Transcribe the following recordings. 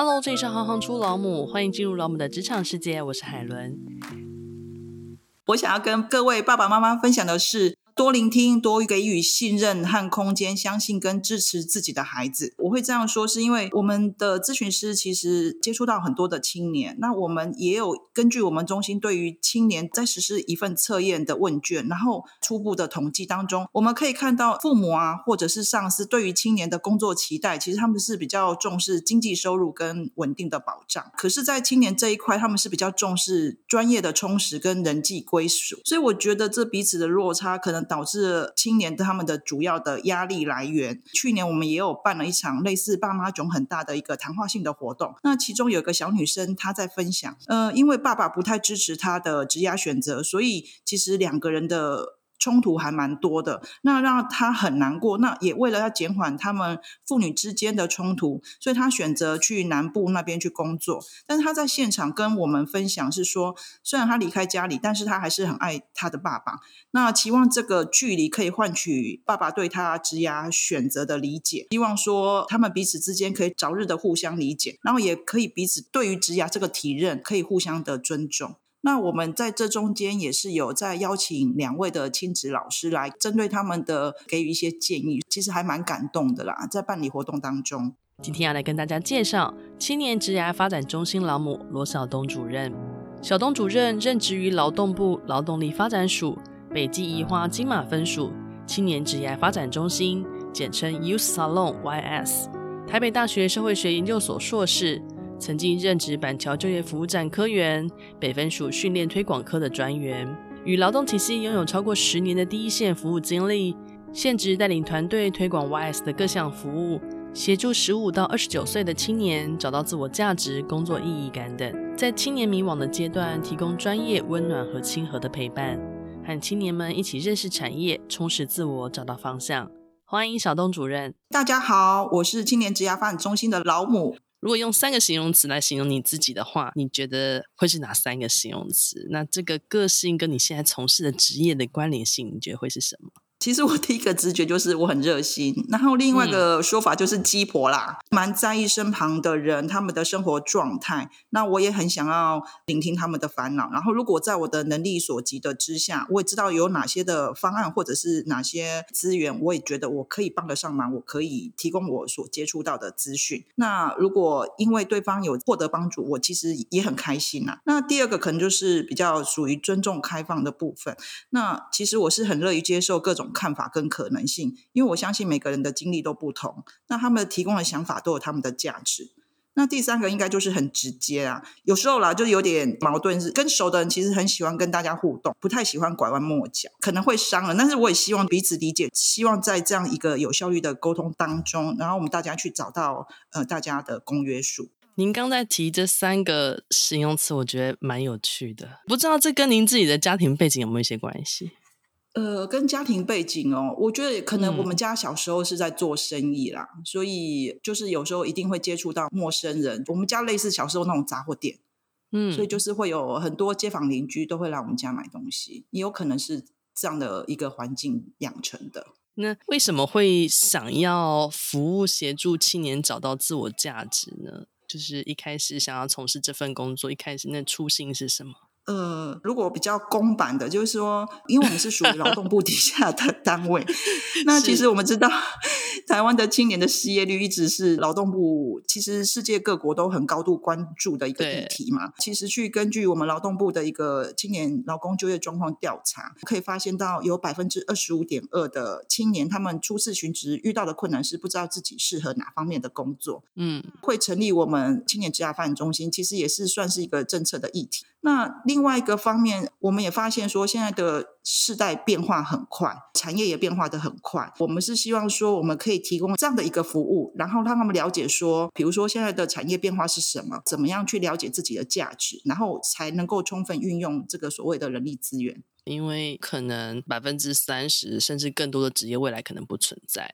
Hello，这里是行行出老母，欢迎进入老母的职场世界，我是海伦。我想要跟各位爸爸妈妈分享的是。多聆听，多给予信任和空间，相信跟支持自己的孩子。我会这样说，是因为我们的咨询师其实接触到很多的青年，那我们也有根据我们中心对于青年在实施一份测验的问卷，然后初步的统计当中，我们可以看到父母啊，或者是上司对于青年的工作期待，其实他们是比较重视经济收入跟稳定的保障。可是，在青年这一块，他们是比较重视专业的充实跟人际归属。所以，我觉得这彼此的落差可能。导致青年他们的主要的压力来源。去年我们也有办了一场类似爸妈囧很大的一个谈话性的活动。那其中有个小女生她在分享，呃，因为爸爸不太支持她的职业选择，所以其实两个人的。冲突还蛮多的，那让他很难过。那也为了要减缓他们父女之间的冲突，所以他选择去南部那边去工作。但是他在现场跟我们分享是说，虽然他离开家里，但是他还是很爱他的爸爸。那期望这个距离可以换取爸爸对他职涯选择的理解，希望说他们彼此之间可以早日的互相理解，然后也可以彼此对于职涯这个体认可以互相的尊重。那我们在这中间也是有在邀请两位的亲子老师来针对他们的给予一些建议，其实还蛮感动的啦。在办理活动当中，今天要来跟大家介绍青年职涯发展中心老母罗晓东主任。晓东主任任职于劳动部劳动力发展署北基宜花金马分署青年职涯发展中心，简称 Youth Salon YS，台北大学社会学研究所硕士。曾经任职板桥就业服务站科员、北分署训练推广科的专员，与劳动体系拥有超过十年的第一线服务经历。现职带领团队推广 YS 的各项服务，协助十五到二十九岁的青年找到自我价值、工作意义感等，在青年迷惘的阶段，提供专业、温暖和亲和的陪伴，和青年们一起认识产业、充实自我、找到方向。欢迎小东主任。大家好，我是青年职涯发展中心的老母。如果用三个形容词来形容你自己的话，你觉得会是哪三个形容词？那这个个性跟你现在从事的职业的关联性，你觉得会是什么？其实我第一个直觉就是我很热心，然后另外一个说法就是鸡婆啦，嗯、蛮在意身旁的人他们的生活状态。那我也很想要聆听他们的烦恼，然后如果在我的能力所及的之下，我也知道有哪些的方案或者是哪些资源，我也觉得我可以帮得上忙，我可以提供我所接触到的资讯。那如果因为对方有获得帮助，我其实也很开心呐。那第二个可能就是比较属于尊重开放的部分。那其实我是很乐于接受各种。看法跟可能性，因为我相信每个人的经历都不同，那他们提供的想法都有他们的价值。那第三个应该就是很直接啊，有时候啦就有点矛盾，是跟熟的人其实很喜欢跟大家互动，不太喜欢拐弯抹角，可能会伤人。但是我也希望彼此理解，希望在这样一个有效率的沟通当中，然后我们大家去找到呃大家的公约数。您刚才提这三个形容词，我觉得蛮有趣的，不知道这跟您自己的家庭背景有没有一些关系？呃，跟家庭背景哦，我觉得可能我们家小时候是在做生意啦，嗯、所以就是有时候一定会接触到陌生人。我们家类似小时候那种杂货店，嗯，所以就是会有很多街坊邻居都会来我们家买东西，也有可能是这样的一个环境养成的。那为什么会想要服务协助青年找到自我价值呢？就是一开始想要从事这份工作，一开始那初心是什么？呃，如果比较公版的，就是说，因为我们是属于劳动部底下的 单位，那其实我们知道，台湾的青年的失业率一直是劳动部，其实世界各国都很高度关注的一个议题嘛。其实去根据我们劳动部的一个青年劳工就业状况调查，可以发现到有百分之二十五点二的青年，他们初次寻职遇到的困难是不知道自己适合哪方面的工作。嗯，会成立我们青年职涯发展中心，其实也是算是一个政策的议题。那另另外一个方面，我们也发现说，现在的世代变化很快，产业也变化得很快。我们是希望说，我们可以提供这样的一个服务，然后让他们了解说，比如说现在的产业变化是什么，怎么样去了解自己的价值，然后才能够充分运用这个所谓的人力资源。因为可能百分之三十甚至更多的职业未来可能不存在。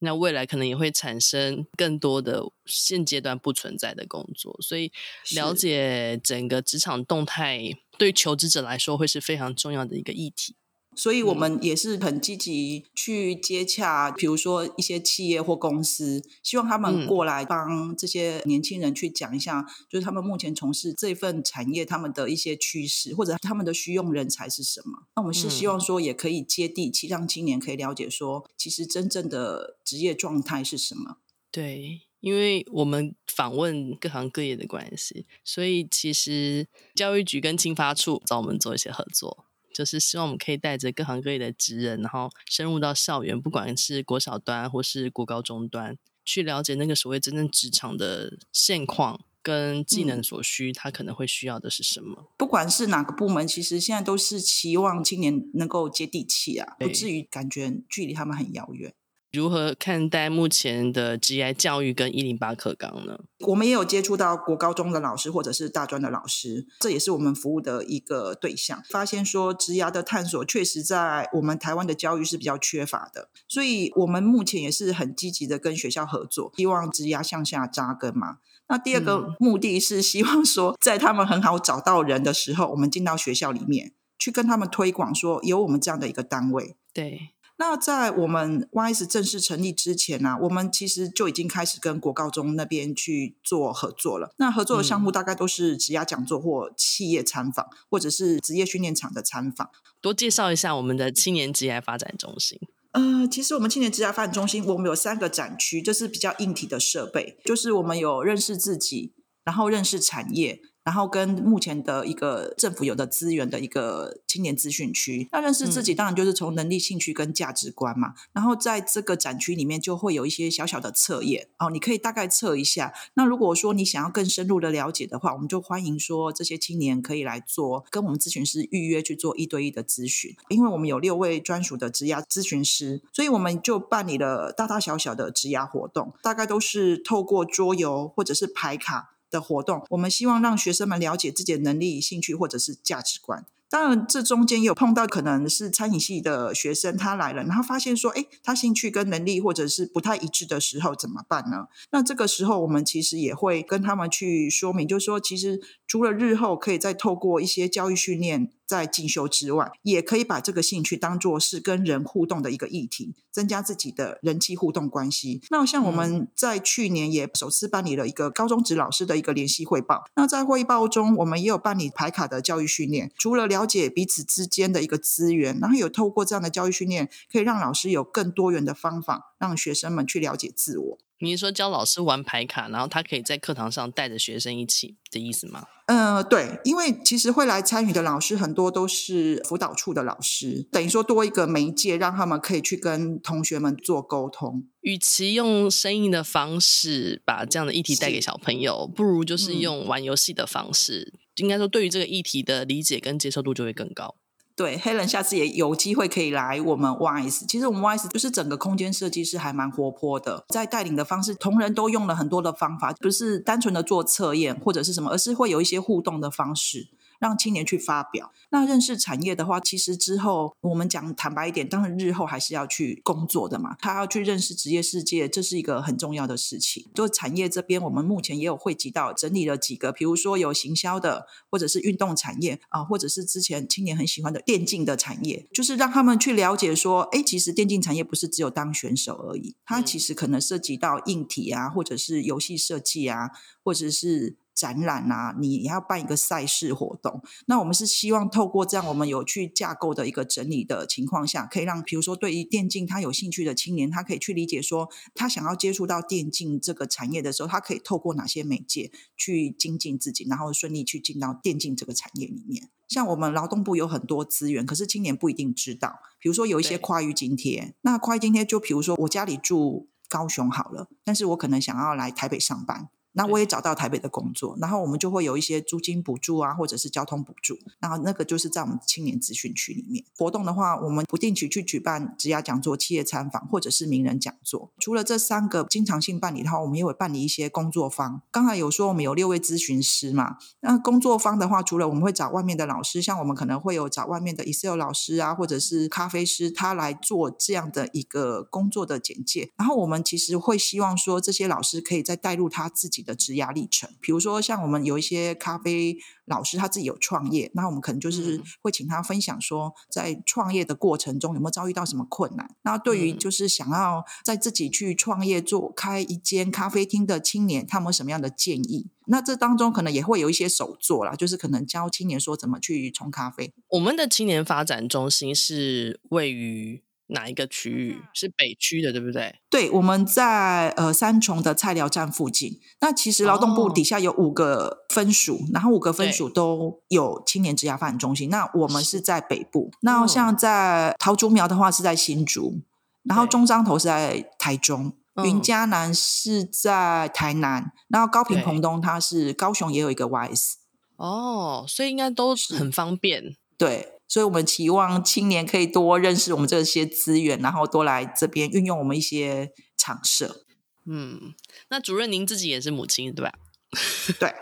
那未来可能也会产生更多的现阶段不存在的工作，所以了解整个职场动态，对求职者来说会是非常重要的一个议题。所以我们也是很积极去接洽，比如说一些企业或公司，希望他们过来帮这些年轻人去讲一下，就是他们目前从事这份产业他们的一些趋势，或者他们的需用人才是什么。那我们是希望说也可以接地气，让青年可以了解说，其实真正的职业状态是什么。对。因为我们访问各行各业的关系，所以其实教育局跟青发处找我们做一些合作，就是希望我们可以带着各行各业的职人，然后深入到校园，不管是国小端或是国高中端，去了解那个所谓真正职场的现况跟技能所需，他可能会需要的是什么。嗯，不管是哪个部门，其实现在都是期望青年能够接地气啊，不至于感觉距离他们很遥远。如何看待目前的职业教育跟一零八课纲呢？我们也有接触到国高中的老师或者是大专的老师，这也是我们服务的一个对象。发现说职涯的探索确实在我们台湾的教育是比较缺乏的，所以我们目前也是很积极的跟学校合作，希望职涯向下扎根嘛。那第二个目的是希望说，在他们很好找到人的时候，我们进到学校里面去跟他们推广说，有我们这样的一个单位。对。那在我们 YS 正式成立之前呢、啊，我们其实就已经开始跟国高中那边去做合作了。那合作的项目大概都是职涯讲座或企业参访，或者是职业训练场的参访。多介绍一下我们的青年职涯发展中心。呃，其实我们青年职涯发展中心，我们有三个展区，就是比较硬体的设备，就是我们有认识自己，然后认识产业。然后跟目前的一个政府有的资源的一个青年资讯区，那认识自己当然就是从能力、兴趣跟价值观嘛。嗯、然后在这个展区里面就会有一些小小的测验哦，你可以大概测一下。那如果说你想要更深入的了解的话，我们就欢迎说这些青年可以来做跟我们咨询师预约去做一对一的咨询，因为我们有六位专属的职涯咨询师，所以我们就办理了大大小小的职涯活动，大概都是透过桌游或者是牌卡。的活动，我们希望让学生们了解自己的能力、兴趣或者是价值观。当然，这中间有碰到可能是餐饮系的学生，他来了，然后发现说，哎，他兴趣跟能力或者是不太一致的时候，怎么办呢？那这个时候，我们其实也会跟他们去说明，就是说，其实除了日后可以再透过一些教育训练。在进修之外，也可以把这个兴趣当做是跟人互动的一个议题，增加自己的人际互动关系。那像我们在去年也首次办理了一个高中职老师的一个联系汇报。那在汇报中，我们也有办理排卡的教育训练，除了了解彼此之间的一个资源，然后有透过这样的教育训练，可以让老师有更多元的方法，让学生们去了解自我。你是说教老师玩牌卡，然后他可以在课堂上带着学生一起的意思吗？嗯、呃，对，因为其实会来参与的老师很多都是辅导处的老师，等于说多一个媒介，让他们可以去跟同学们做沟通。与其用生硬的方式把这样的议题带给小朋友，不如就是用玩游戏的方式，嗯、应该说对于这个议题的理解跟接受度就会更高。对黑人下次也有机会可以来我们 WISE。其实我们 WISE 就是整个空间设计师还蛮活泼的，在带领的方式，同仁都用了很多的方法，不是单纯的做测验或者是什么，而是会有一些互动的方式。让青年去发表。那认识产业的话，其实之后我们讲坦白一点，当然日后还是要去工作的嘛。他要去认识职业世界，这是一个很重要的事情。就产业这边，我们目前也有汇集到整理了几个，比如说有行销的，或者是运动产业啊，或者是之前青年很喜欢的电竞的产业，就是让他们去了解说，哎，其实电竞产业不是只有当选手而已，它其实可能涉及到硬体啊，或者是游戏设计啊，或者是。展览啊，你也要办一个赛事活动。那我们是希望透过这样，我们有去架构的一个整理的情况下，可以让比如说对于电竞他有兴趣的青年，他可以去理解说，他想要接触到电竞这个产业的时候，他可以透过哪些媒介去精进自己，然后顺利去进到电竞这个产业里面。像我们劳动部有很多资源，可是青年不一定知道。比如说有一些跨域津贴，那跨域津贴就比如说我家里住高雄好了，但是我可能想要来台北上班。那我也找到台北的工作，然后我们就会有一些租金补助啊，或者是交通补助，然后那个就是在我们青年咨询区里面活动的话，我们不定期去举办职涯讲座、企业参访或者是名人讲座。除了这三个经常性办理的话，我们也会办理一些工作坊。刚才有说我们有六位咨询师嘛，那工作坊的话，除了我们会找外面的老师，像我们可能会有找外面的 Excel 老师啊，或者是咖啡师，他来做这样的一个工作的简介。然后我们其实会希望说，这些老师可以再带入他自己。己的职涯历程。比如说，像我们有一些咖啡老师，他自己有创业，那我们可能就是会请他分享说，在创业的过程中有没有遭遇到什么困难。那对于就是想要在自己去创业做开一间咖啡厅的青年，他们有什么样的建议？那这当中可能也会有一些手作啦，就是可能教青年说怎么去冲咖啡。我们的青年发展中心是位于。哪一个区域是北区的，对不对？对，我们在呃三重的菜寮站附近。那其实劳动部底下有五个分署，哦、然后五个分署都有青年职涯发展中心。那我们是在北部。那像在桃竹苗的话是在新竹，然后中彰投是在台中，云嘉南是在台南，然后高平澎东它是高雄也有一个 YS。哦，所以应该都很方便。对。所以，我们期望青年可以多认识我们这些资源，然后多来这边运用我们一些场设。嗯，那主任您自己也是母亲对吧？对，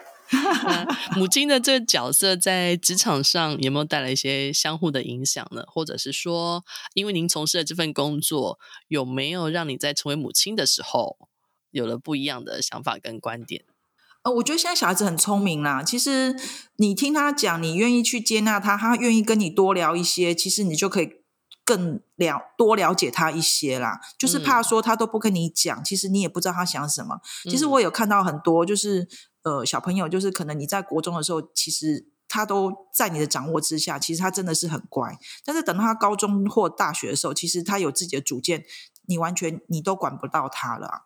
母亲的这个角色在职场上有没有带来一些相互的影响呢？或者是说，因为您从事的这份工作，有没有让你在成为母亲的时候有了不一样的想法跟观点？呃，我觉得现在小孩子很聪明啦。其实你听他讲，你愿意去接纳他，他愿意跟你多聊一些，其实你就可以更了多了解他一些啦。就是怕说他都不跟你讲，其实你也不知道他想什么。其实我有看到很多，就是呃小朋友，就是可能你在国中的时候，其实他都在你的掌握之下，其实他真的是很乖。但是等到他高中或大学的时候，其实他有自己的主见，你完全你都管不到他了。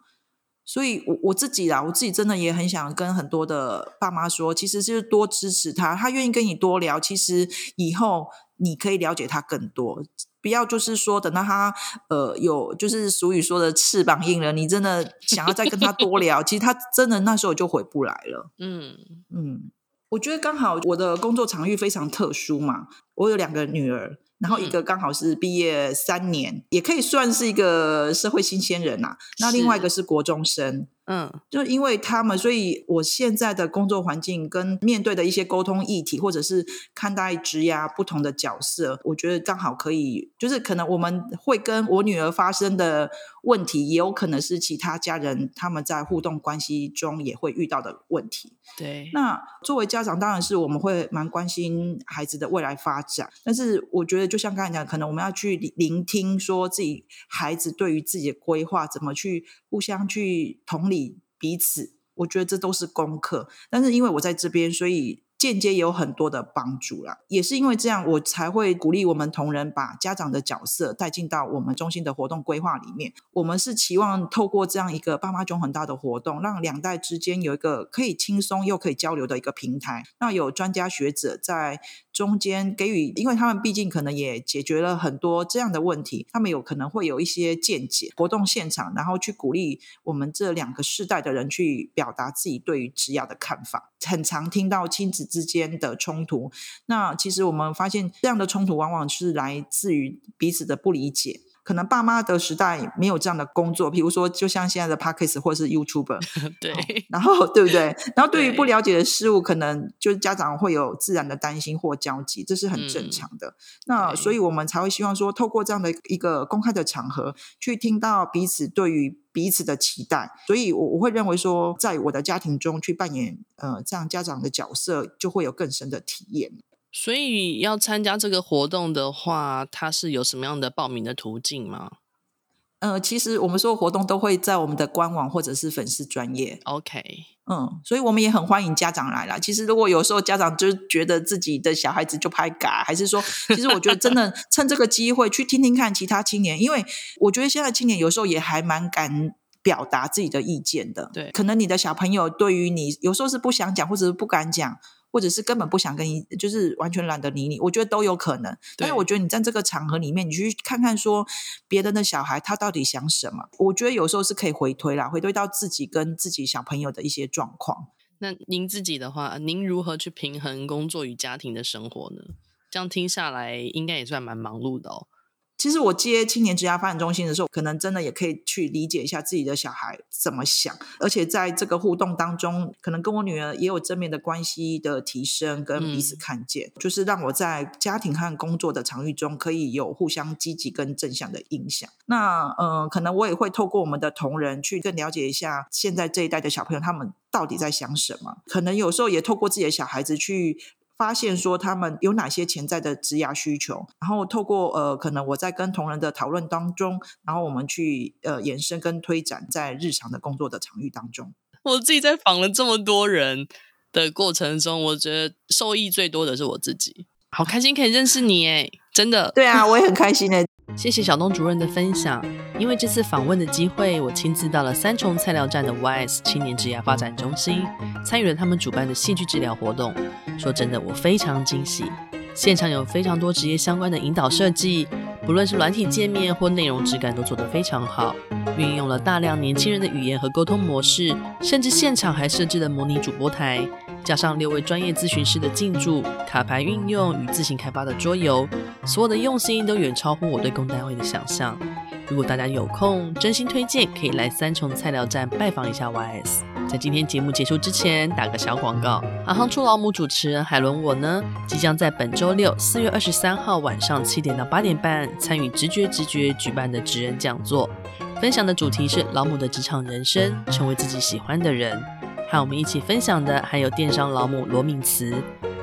所以我，我我自己啦，我自己真的也很想跟很多的爸妈说，其实就是多支持他，他愿意跟你多聊，其实以后你可以了解他更多。不要就是说等到他呃有就是俗语说的翅膀硬了，你真的想要再跟他多聊，其实他真的那时候就回不来了。嗯嗯，我觉得刚好我的工作场域非常特殊嘛，我有两个女儿。然后一个刚好是毕业三年，嗯、也可以算是一个社会新鲜人呐、啊。那另外一个是国中生。嗯，就因为他们，所以我现在的工作环境跟面对的一些沟通议题，或者是看待职涯不同的角色，我觉得刚好可以，就是可能我们会跟我女儿发生的问题，也有可能是其他家人他们在互动关系中也会遇到的问题。对，那作为家长，当然是我们会蛮关心孩子的未来发展，但是我觉得就像刚才讲，可能我们要去聆听，说自己孩子对于自己的规划怎么去互相去同彼此，我觉得这都是功课。但是因为我在这边，所以间接有很多的帮助啦。也是因为这样，我才会鼓励我们同仁把家长的角色带进到我们中心的活动规划里面。我们是期望透过这样一个爸妈中很大的活动，让两代之间有一个可以轻松又可以交流的一个平台。那有专家学者在。中间给予，因为他们毕竟可能也解决了很多这样的问题，他们有可能会有一些见解。活动现场，然后去鼓励我们这两个世代的人去表达自己对于职涯的看法。很常听到亲子之间的冲突，那其实我们发现这样的冲突往往是来自于彼此的不理解。可能爸妈的时代没有这样的工作，比如说，就像现在的 Podcast 或者是 YouTuber，对，然后对不对？然后对于不了解的事物，可能就是家长会有自然的担心或焦急，这是很正常的。嗯、那所以我们才会希望说，透过这样的一个公开的场合，去听到彼此对于彼此的期待。所以我我会认为说，在我的家庭中去扮演呃这样家长的角色，就会有更深的体验。所以要参加这个活动的话，它是有什么样的报名的途径吗？呃，其实我们所有活动都会在我们的官网或者是粉丝专业。OK，嗯，所以我们也很欢迎家长来啦。其实如果有时候家长就觉得自己的小孩子就拍嘎，还是说，其实我觉得真的趁这个机会去听听看其他青年，因为我觉得现在青年有时候也还蛮敢表达自己的意见的。对，可能你的小朋友对于你有时候是不想讲，或者是不敢讲。或者是根本不想跟你，就是完全懒得理你，我觉得都有可能。但是我觉得你在这个场合里面，你去看看说别人的小孩他到底想什么，我觉得有时候是可以回推啦，回推到自己跟自己小朋友的一些状况。那您自己的话，您如何去平衡工作与家庭的生活呢？这样听下来，应该也算蛮忙碌的哦。其实我接青年职涯发展中心的时候，可能真的也可以去理解一下自己的小孩怎么想，而且在这个互动当中，可能跟我女儿也有正面的关系的提升，跟彼此看见，嗯、就是让我在家庭和工作的场域中可以有互相积极跟正向的影响。那呃，可能我也会透过我们的同仁去更了解一下现在这一代的小朋友他们到底在想什么，可能有时候也透过自己的小孩子去。发现说他们有哪些潜在的职涯需求，然后透过呃，可能我在跟同仁的讨论当中，然后我们去呃延伸跟推展在日常的工作的场域当中。我自己在访了这么多人的过程中，我觉得受益最多的是我自己。好开心可以认识你诶，真的。对啊，我也很开心诶。谢谢小东主任的分享。因为这次访问的机会，我亲自到了三重菜鸟站的 YS 青年职涯发展中心，参与了他们主办的戏剧治疗活动。说真的，我非常惊喜。现场有非常多职业相关的引导设计，不论是软体界面或内容质感都做得非常好，运用了大量年轻人的语言和沟通模式，甚至现场还设置了模拟主播台。加上六位专业咨询师的进驻、卡牌运用与自行开发的桌游，所有的用心都远超乎我对公单位的想象。如果大家有空，真心推荐可以来三重菜鸟站拜访一下 YS。在今天节目结束之前，打个小广告。行行出老母主持人海伦我呢，即将在本周六四月二十三号晚上七点到八点半，参与直觉直觉举办的职人讲座，分享的主题是老母的职场人生，成为自己喜欢的人。和我们一起分享的还有电商老母罗敏慈。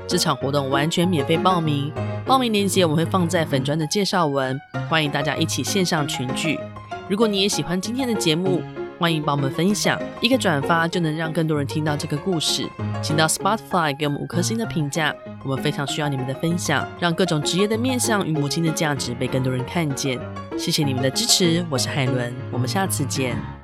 这场活动完全免费报名，报名链接我会放在粉砖的介绍文，欢迎大家一起线上群聚。如果你也喜欢今天的节目，欢迎帮我们分享，一个转发就能让更多人听到这个故事。请到 Spotify 给我们五颗星的评价，我们非常需要你们的分享，让各种职业的面向与母亲的价值被更多人看见。谢谢你们的支持，我是海伦，我们下次见。